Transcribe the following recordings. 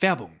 Werbung.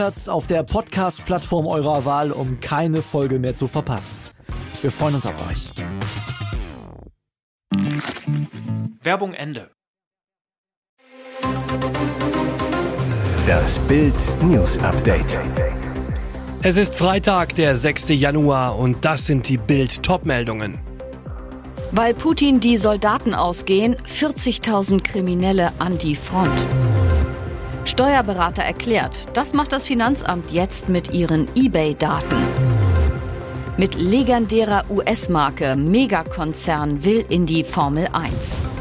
auf der Podcast-Plattform eurer Wahl, um keine Folge mehr zu verpassen. Wir freuen uns auf euch. Werbung Ende. Das Bild News Update. Es ist Freitag, der 6. Januar und das sind die Bild Topmeldungen. Weil Putin die Soldaten ausgehen, 40.000 Kriminelle an die Front. Steuerberater erklärt, das macht das Finanzamt jetzt mit ihren eBay-Daten. Mit legendärer US-Marke Megakonzern will in die Formel 1.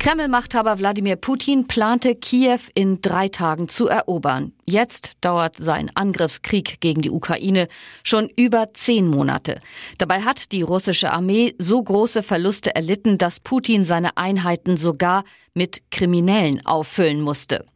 Kreml-Machthaber Wladimir Putin plante, Kiew in drei Tagen zu erobern. Jetzt dauert sein Angriffskrieg gegen die Ukraine schon über zehn Monate. Dabei hat die russische Armee so große Verluste erlitten, dass Putin seine Einheiten sogar mit Kriminellen auffüllen musste.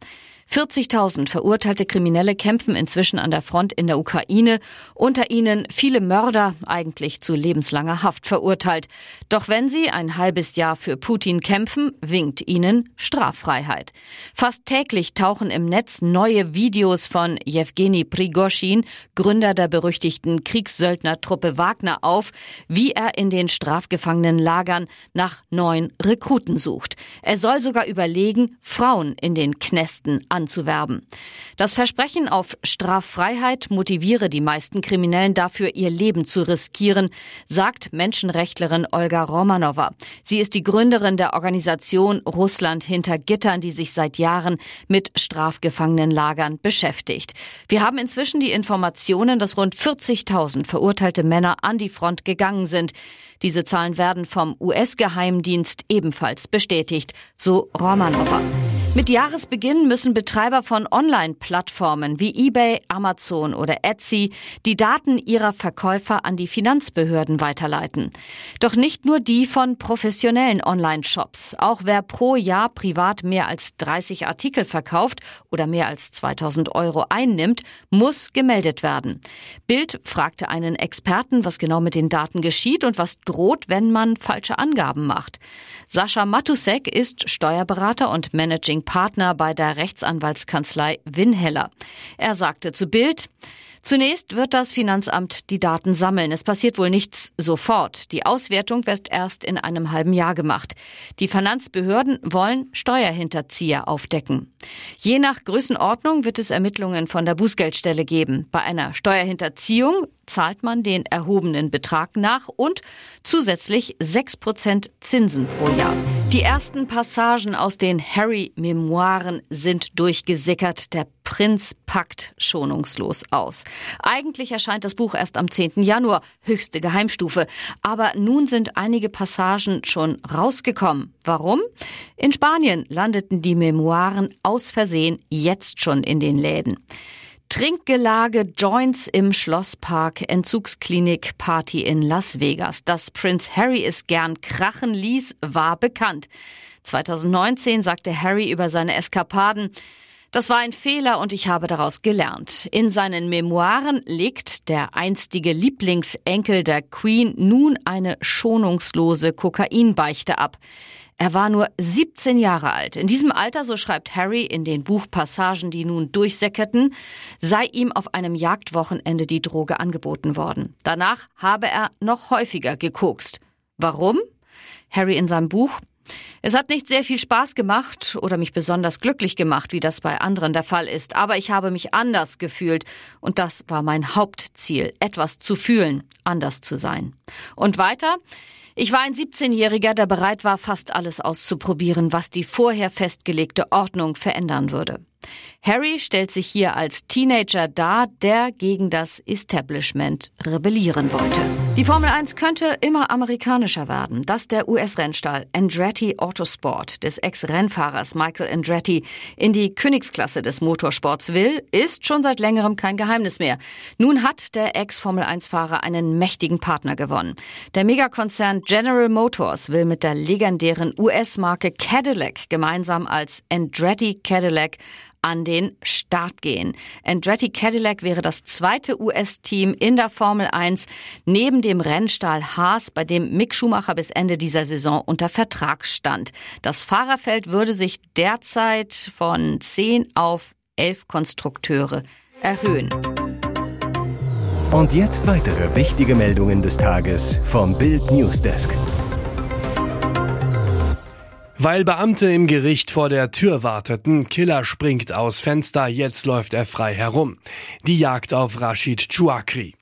40.000 verurteilte Kriminelle kämpfen inzwischen an der Front in der Ukraine, unter ihnen viele Mörder, eigentlich zu lebenslanger Haft verurteilt. Doch wenn sie ein halbes Jahr für Putin kämpfen, winkt ihnen Straffreiheit. Fast täglich tauchen im Netz neue Videos von Jewgeni Prigoschin, Gründer der berüchtigten Kriegssöldnertruppe Wagner auf, wie er in den Strafgefangenenlagern nach neuen Rekruten sucht. Er soll sogar überlegen, Frauen in den Knästen anzuwerben. Das Versprechen auf Straffreiheit motiviere die meisten Kriminellen dafür, ihr Leben zu riskieren, sagt Menschenrechtlerin Olga Romanova. Sie ist die Gründerin der Organisation Russland hinter Gittern, die sich seit Jahren mit Strafgefangenenlagern beschäftigt. Wir haben inzwischen die Informationen, dass rund 40.000 verurteilte Männer an die Front gegangen sind. Diese Zahlen werden vom US-Geheimdienst ebenfalls bestätigt, so Romanova. Mit Jahresbeginn müssen Betreiber von Online-Plattformen wie eBay, Amazon oder Etsy die Daten ihrer Verkäufer an die Finanzbehörden weiterleiten. Doch nicht nur die von professionellen Online-Shops. Auch wer pro Jahr privat mehr als 30 Artikel verkauft oder mehr als 2000 Euro einnimmt, muss gemeldet werden. Bild fragte einen Experten, was genau mit den Daten geschieht und was droht, wenn man falsche Angaben macht. Sascha Matusek ist Steuerberater und Managing Partner bei der Rechtsanwaltskanzlei Winheller. Er sagte zu Bild, Zunächst wird das Finanzamt die Daten sammeln. Es passiert wohl nichts sofort. Die Auswertung wird erst in einem halben Jahr gemacht. Die Finanzbehörden wollen Steuerhinterzieher aufdecken. Je nach Größenordnung wird es Ermittlungen von der Bußgeldstelle geben. Bei einer Steuerhinterziehung zahlt man den erhobenen Betrag nach und zusätzlich 6% Zinsen pro Jahr. Die ersten Passagen aus den Harry-Memoiren sind durchgesickert. Der Prinz packt schonungslos aus. Eigentlich erscheint das Buch erst am 10. Januar, höchste Geheimstufe. Aber nun sind einige Passagen schon rausgekommen. Warum? In Spanien landeten die Memoiren aus Versehen jetzt schon in den Läden. Trinkgelage, Joints im Schlosspark, Entzugsklinik, Party in Las Vegas. Dass Prince Harry es gern krachen ließ, war bekannt. 2019 sagte Harry über seine Eskapaden, das war ein Fehler und ich habe daraus gelernt. In seinen Memoiren legt der einstige Lieblingsenkel der Queen nun eine schonungslose Kokainbeichte ab. Er war nur 17 Jahre alt. In diesem Alter, so schreibt Harry in den Buchpassagen, die nun durchsäckerten, sei ihm auf einem Jagdwochenende die Droge angeboten worden. Danach habe er noch häufiger gekokst. Warum? Harry in seinem Buch es hat nicht sehr viel Spaß gemacht oder mich besonders glücklich gemacht, wie das bei anderen der Fall ist, aber ich habe mich anders gefühlt und das war mein Hauptziel, etwas zu fühlen, anders zu sein. Und weiter? Ich war ein 17-Jähriger, der bereit war, fast alles auszuprobieren, was die vorher festgelegte Ordnung verändern würde. Harry stellt sich hier als Teenager dar, der gegen das Establishment rebellieren wollte. Die Formel 1 könnte immer amerikanischer werden. Dass der US-Rennstall Andretti Autosport des Ex-Rennfahrers Michael Andretti in die Königsklasse des Motorsports will, ist schon seit längerem kein Geheimnis mehr. Nun hat der Ex-Formel 1-Fahrer einen mächtigen Partner gewonnen. Der Megakonzern General Motors will mit der legendären US-Marke Cadillac gemeinsam als Andretti Cadillac an den Start gehen. Andretti Cadillac wäre das zweite US-Team in der Formel 1 neben dem Rennstall Haas, bei dem Mick Schumacher bis Ende dieser Saison unter Vertrag stand. Das Fahrerfeld würde sich derzeit von 10 auf 11 Konstrukteure erhöhen. Und jetzt weitere wichtige Meldungen des Tages vom Bild Newsdesk. Weil Beamte im Gericht vor der Tür warteten, Killer springt aus Fenster, jetzt läuft er frei herum. Die Jagd auf Rashid Chouakri.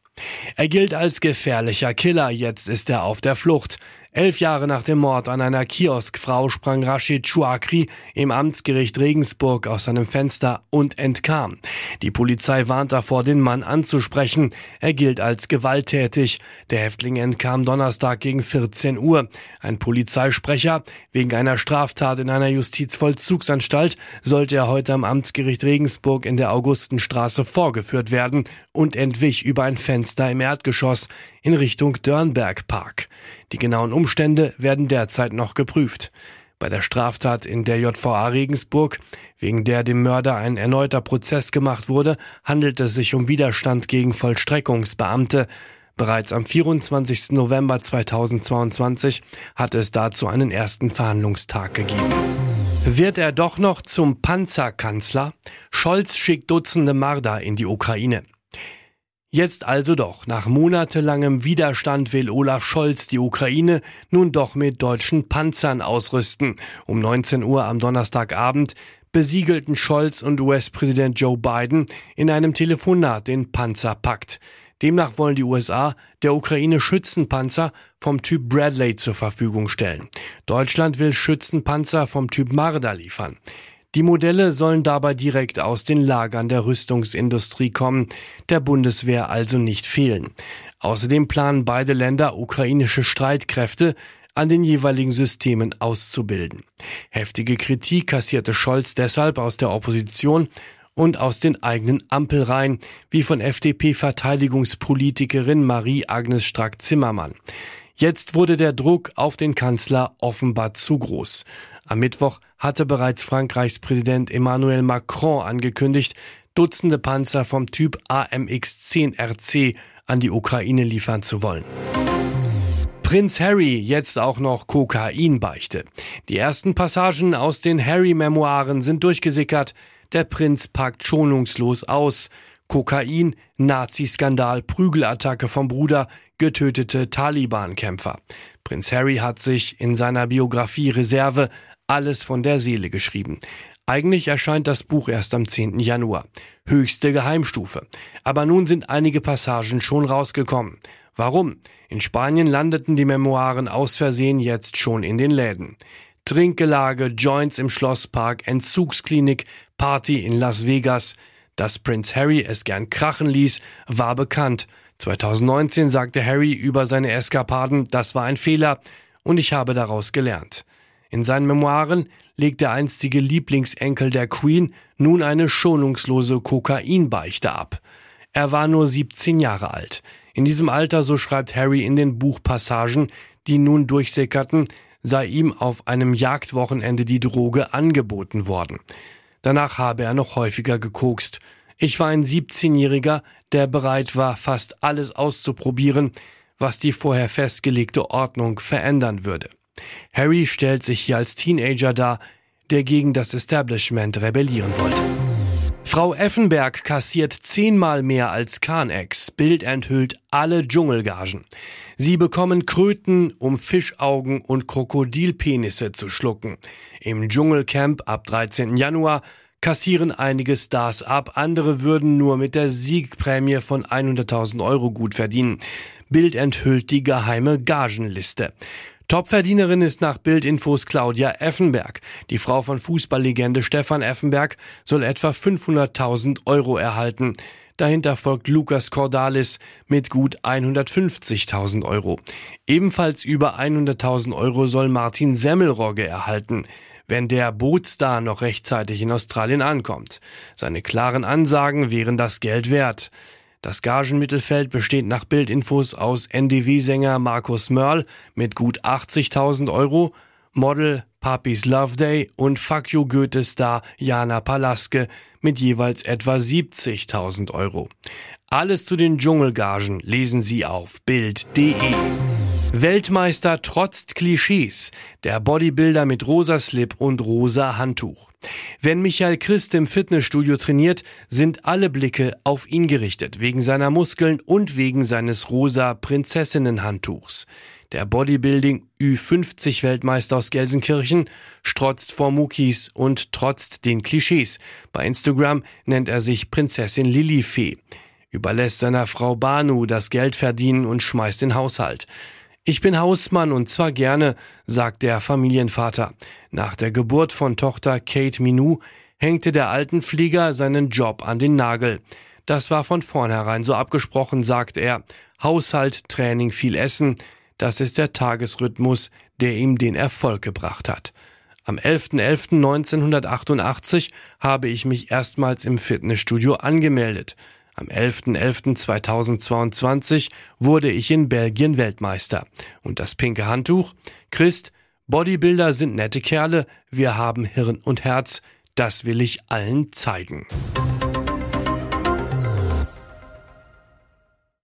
Er gilt als gefährlicher Killer, jetzt ist er auf der Flucht. Elf Jahre nach dem Mord an einer Kioskfrau sprang Rashid Chouakri im Amtsgericht Regensburg aus seinem Fenster und entkam. Die Polizei warnt davor, den Mann anzusprechen. Er gilt als gewalttätig. Der Häftling entkam Donnerstag gegen 14 Uhr. Ein Polizeisprecher, wegen einer Straftat in einer Justizvollzugsanstalt, sollte er heute am Amtsgericht Regensburg in der Augustenstraße vorgeführt werden und entwich über ein Fenster im Erdgeschoss in Richtung Dörnberg Park. Die genauen Umstände werden derzeit noch geprüft. Bei der Straftat in der JVA Regensburg, wegen der dem Mörder ein erneuter Prozess gemacht wurde, handelt es sich um Widerstand gegen Vollstreckungsbeamte. Bereits am 24. November 2022 hat es dazu einen ersten Verhandlungstag gegeben. Wird er doch noch zum Panzerkanzler? Scholz schickt Dutzende Marder in die Ukraine. Jetzt also doch. Nach monatelangem Widerstand will Olaf Scholz die Ukraine nun doch mit deutschen Panzern ausrüsten. Um 19 Uhr am Donnerstagabend besiegelten Scholz und US-Präsident Joe Biden in einem Telefonat den Panzerpakt. Demnach wollen die USA der Ukraine Schützenpanzer vom Typ Bradley zur Verfügung stellen. Deutschland will Schützenpanzer vom Typ Marder liefern. Die Modelle sollen dabei direkt aus den Lagern der Rüstungsindustrie kommen, der Bundeswehr also nicht fehlen. Außerdem planen beide Länder ukrainische Streitkräfte an den jeweiligen Systemen auszubilden. Heftige Kritik kassierte Scholz deshalb aus der Opposition und aus den eigenen Ampelreihen, wie von FDP-Verteidigungspolitikerin Marie-Agnes Strack-Zimmermann. Jetzt wurde der Druck auf den Kanzler offenbar zu groß. Am Mittwoch hatte bereits Frankreichs Präsident Emmanuel Macron angekündigt, Dutzende Panzer vom Typ AMX-10 RC an die Ukraine liefern zu wollen. Prinz Harry jetzt auch noch Kokainbeichte. Die ersten Passagen aus den Harry-Memoiren sind durchgesickert. Der Prinz packt schonungslos aus. Kokain, Nazi-Skandal, Prügelattacke vom Bruder, getötete Taliban-Kämpfer. Prinz Harry hat sich in seiner Biografie Reserve alles von der Seele geschrieben. Eigentlich erscheint das Buch erst am 10. Januar. Höchste Geheimstufe. Aber nun sind einige Passagen schon rausgekommen. Warum? In Spanien landeten die Memoiren aus Versehen jetzt schon in den Läden. Trinkgelage, Joints im Schlosspark, Entzugsklinik, Party in Las Vegas. Dass Prinz Harry es gern krachen ließ, war bekannt. 2019 sagte Harry über seine Eskapaden, das war ein Fehler und ich habe daraus gelernt. In seinen Memoiren legt der einstige Lieblingsenkel der Queen nun eine schonungslose Kokainbeichte ab. Er war nur 17 Jahre alt. In diesem Alter, so schreibt Harry in den Buchpassagen, die nun durchsickerten, sei ihm auf einem Jagdwochenende die Droge angeboten worden. Danach habe er noch häufiger gekokst. Ich war ein 17-Jähriger, der bereit war, fast alles auszuprobieren, was die vorher festgelegte Ordnung verändern würde. Harry stellt sich hier als Teenager dar, der gegen das Establishment rebellieren wollte. Frau Effenberg kassiert zehnmal mehr als Kahnex. Bild enthüllt alle Dschungelgagen. Sie bekommen Kröten, um Fischaugen und Krokodilpenisse zu schlucken. Im Dschungelcamp ab 13. Januar kassieren einige Stars ab, andere würden nur mit der Siegprämie von 100.000 Euro gut verdienen. Bild enthüllt die geheime Gagenliste. Topverdienerin ist nach Bildinfos Claudia Effenberg. Die Frau von Fußballlegende Stefan Effenberg soll etwa 500.000 Euro erhalten. Dahinter folgt Lukas Cordalis mit gut 150.000 Euro. Ebenfalls über 100.000 Euro soll Martin Semmelrogge erhalten, wenn der Bootstar noch rechtzeitig in Australien ankommt. Seine klaren Ansagen wären das Geld wert. Das Gagenmittelfeld besteht nach Bildinfos aus NDW-Sänger Markus Mörl mit gut 80.000 Euro, Model Papis Love Day und Fuck You Goethe-Star Jana Palaske mit jeweils etwa 70.000 Euro. Alles zu den Dschungelgagen lesen Sie auf Bild.de. Weltmeister trotzt Klischees. Der Bodybuilder mit rosa Slip und rosa Handtuch. Wenn Michael Christ im Fitnessstudio trainiert, sind alle Blicke auf ihn gerichtet, wegen seiner Muskeln und wegen seines rosa Prinzessinnenhandtuchs. Der Bodybuilding Ü50 Weltmeister aus Gelsenkirchen strotzt vor Muckis und trotzt den Klischees. Bei Instagram nennt er sich Prinzessin Lilifee. Überlässt seiner Frau Banu das Geld verdienen und schmeißt den Haushalt. Ich bin Hausmann und zwar gerne, sagt der Familienvater. Nach der Geburt von Tochter Kate Minou hängte der Altenflieger seinen Job an den Nagel. Das war von vornherein so abgesprochen, sagt er. Haushalt, Training, viel Essen, das ist der Tagesrhythmus, der ihm den Erfolg gebracht hat. Am 11.11.1988 habe ich mich erstmals im Fitnessstudio angemeldet. Am 11.11.2022 wurde ich in Belgien Weltmeister. Und das pinke Handtuch? Christ, Bodybuilder sind nette Kerle, wir haben Hirn und Herz, das will ich allen zeigen.